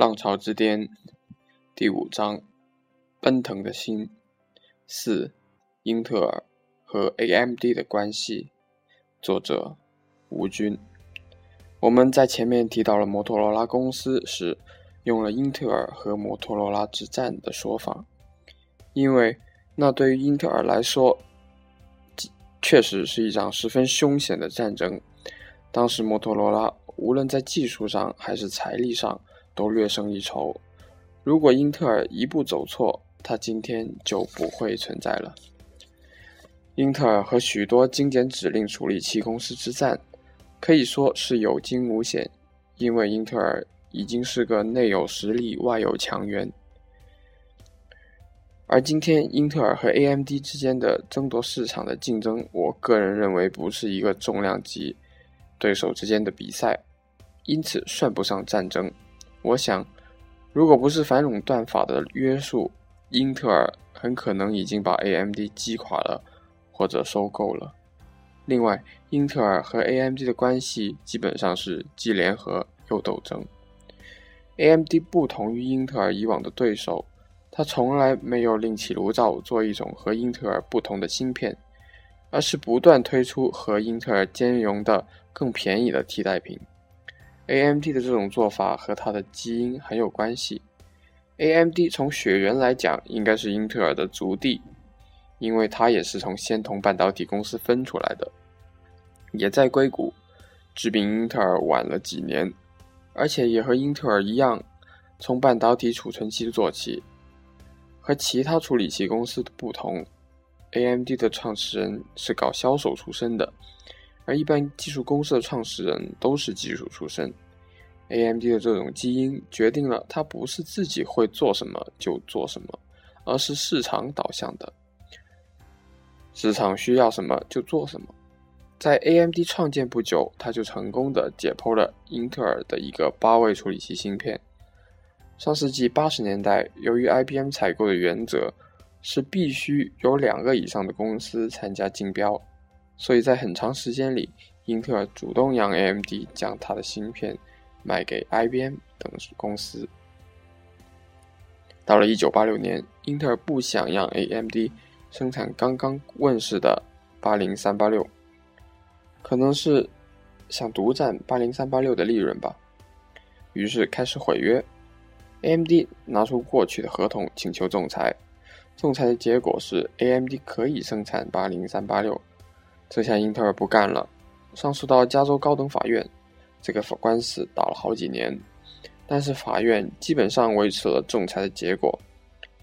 浪潮之巅第五章：奔腾的心。四、英特尔和 AMD 的关系。作者：吴军。我们在前面提到了摩托罗拉公司时，用了英特尔和摩托罗拉之战的说法，因为那对于英特尔来说，确实是一场十分凶险的战争。当时摩托罗拉无论在技术上还是财力上都略胜一筹。如果英特尔一步走错，它今天就不会存在了。英特尔和许多精简指令处理器公司之战，可以说是有惊无险，因为英特尔已经是个内有实力、外有强援。而今天英特尔和 AMD 之间的争夺市场的竞争，我个人认为不是一个重量级。对手之间的比赛，因此算不上战争。我想，如果不是反垄断法的约束，英特尔很可能已经把 AMD 击垮了，或者收购了。另外，英特尔和 AMD 的关系基本上是既联合又斗争。AMD 不同于英特尔以往的对手，它从来没有另起炉灶做一种和英特尔不同的芯片。而是不断推出和英特尔兼容的更便宜的替代品。AMD 的这种做法和它的基因很有关系。AMD 从血缘来讲应该是英特尔的族弟，因为它也是从仙童半导体公司分出来的，也在硅谷，只比英特尔晚了几年，而且也和英特尔一样，从半导体储存器做起。和其他处理器公司的不同。A.M.D. 的创始人是搞销售出身的，而一般技术公司的创始人都是技术出身。A.M.D. 的这种基因决定了它不是自己会做什么就做什么，而是市场导向的，市场需要什么就做什么。在 A.M.D. 创建不久，他就成功的解剖了英特尔的一个八位处理器芯片。上世纪八十年代，由于 I.B.M. 采购的原则。是必须有两个以上的公司参加竞标，所以在很长时间里，英特尔主动让 AMD 将它的芯片卖给 IBM 等公司。到了1986年，英特尔不想让 AMD 生产刚刚问世的80386，可能是想独占80386的利润吧，于是开始毁约。AMD 拿出过去的合同请求仲裁。仲裁的结果是，AMD 可以生产八零三八六，这下英特尔不干了，上诉到加州高等法院。这个官司打了好几年，但是法院基本上维持了仲裁的结果。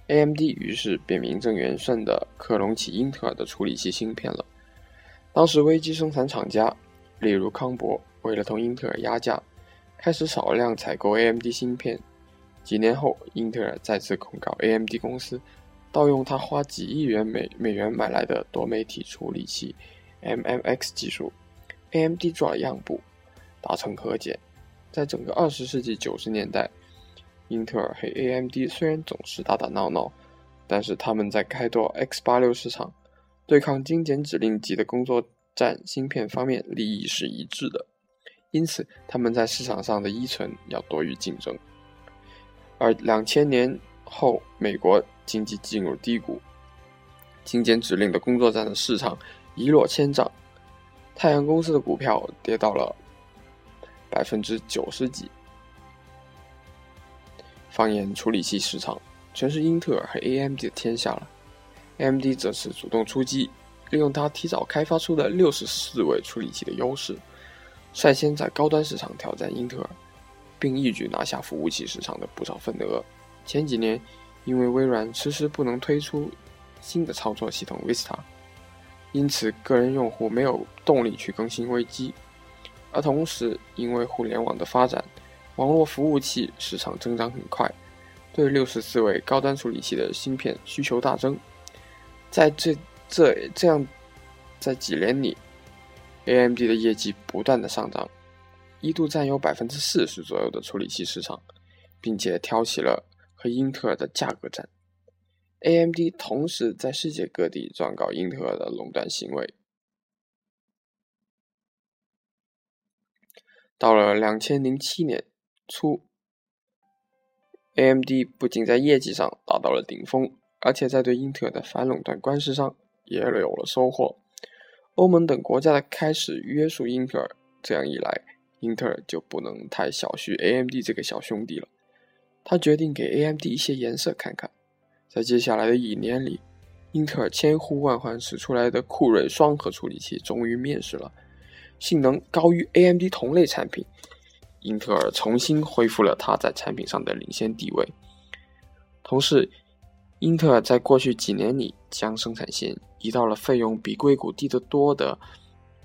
AMD 于是便名正言顺地克隆起英特尔的处理器芯片了。当时微机生产厂家，例如康博，为了同英特尔压价，开始少量采购 AMD 芯片。几年后，英特尔再次控告 AMD 公司。盗用他花几亿元美美元买来的多媒体处理器 MMX 技术，AMD 做了让步，达成和解。在整个二十世纪九十年代，英特尔和 AMD 虽然总是打打闹闹，但是他们在开拓 X 八六市场、对抗精简指令集的工作站芯片方面利益是一致的，因此他们在市场上的依存要多于竞争。而两千年后，美国。经济进入低谷，精简指令的工作站的市场一落千丈，太阳公司的股票跌到了百分之九十几。放眼处理器市场，全是英特尔和 AMD 的天下了。AMD 则是主动出击，利用它提早开发出的六十四位处理器的优势，率先在高端市场挑战英特尔，并一举拿下服务器市场的不少份额。前几年。因为微软迟迟不能推出新的操作系统 Vista，因此个人用户没有动力去更新微机。而同时，因为互联网的发展，网络服务器市场增长很快，对六十四位高端处理器的芯片需求大增。在这这这样，在几年里，AMD 的业绩不断的上涨，一度占有百分之四十左右的处理器市场，并且挑起了。和英特尔的价格战，AMD 同时在世界各地状告英特尔的垄断行为。到了两千零七年初 AMD 不仅在业绩上达到了顶峰，而且在对英特尔的反垄断官司上也有了收获。欧盟等国家的开始约束英特尔，这样一来，英特尔就不能太小觑 AMD 这个小兄弟了。他决定给 AMD 一些颜色看看。在接下来的一年里，英特尔千呼万唤使出来的酷睿双核处理器终于面世了，性能高于 AMD 同类产品。英特尔重新恢复了它在产品上的领先地位。同时，英特尔在过去几年里将生产线移到了费用比硅谷低得多的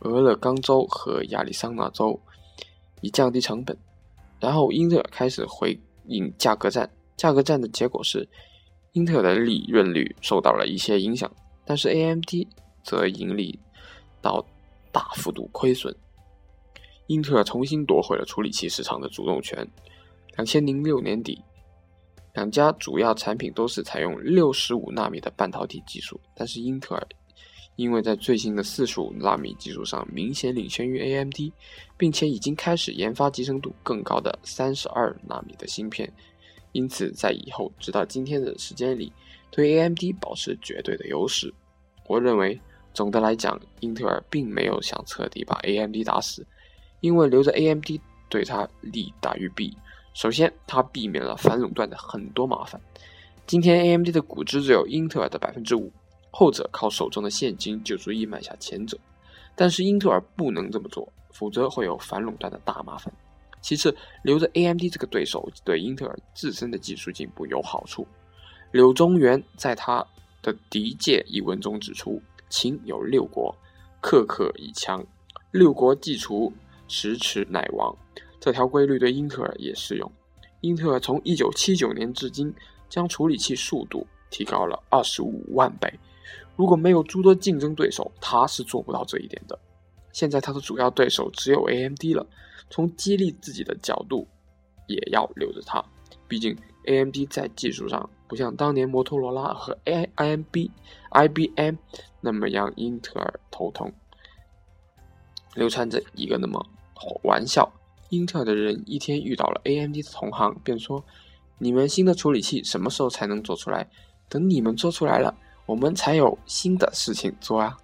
俄勒冈州和亚利桑那州，以降低成本。然后，英特尔开始回应价格战。价格战的结果是，英特尔的利润率受到了一些影响，但是 AMD 则盈利到大幅度亏损。英特尔重新夺回了处理器市场的主动权。两千零六年底，两家主要产品都是采用六十五纳米的半导体技术，但是英特尔因为在最新的四十五纳米技术上明显领先于 AMD，并且已经开始研发集成度更高的三十二纳米的芯片，因此在以后直到今天的时间里，对 AMD 保持绝对的优势。我认为，总的来讲，英特尔并没有想彻底把 AMD 打死。因为留着 AMD 对它利大于弊。首先，它避免了反垄断的很多麻烦。今天 AMD 的股值只有英特尔的百分之五，后者靠手中的现金就足以买下前者。但是英特尔不能这么做，否则会有反垄断的大麻烦。其次，留着 AMD 这个对手对英特尔自身的技术进步有好处。柳宗元在他的《敌界》一文中指出，秦有六国，克克以强，六国既除。迟迟乃亡，这条规律对英特尔也适用。英特尔从一九七九年至今，将处理器速度提高了二十五万倍。如果没有诸多竞争对手，他是做不到这一点的。现在他的主要对手只有 AMD 了，从激励自己的角度，也要留着它。毕竟 AMD 在技术上不像当年摩托罗拉和 A I M B I B M 那么让英特尔头痛。流传着一个那么。玩笑，英特尔的人一天遇到了 AMD 的同行，便说：“你们新的处理器什么时候才能做出来？等你们做出来了，我们才有新的事情做啊。”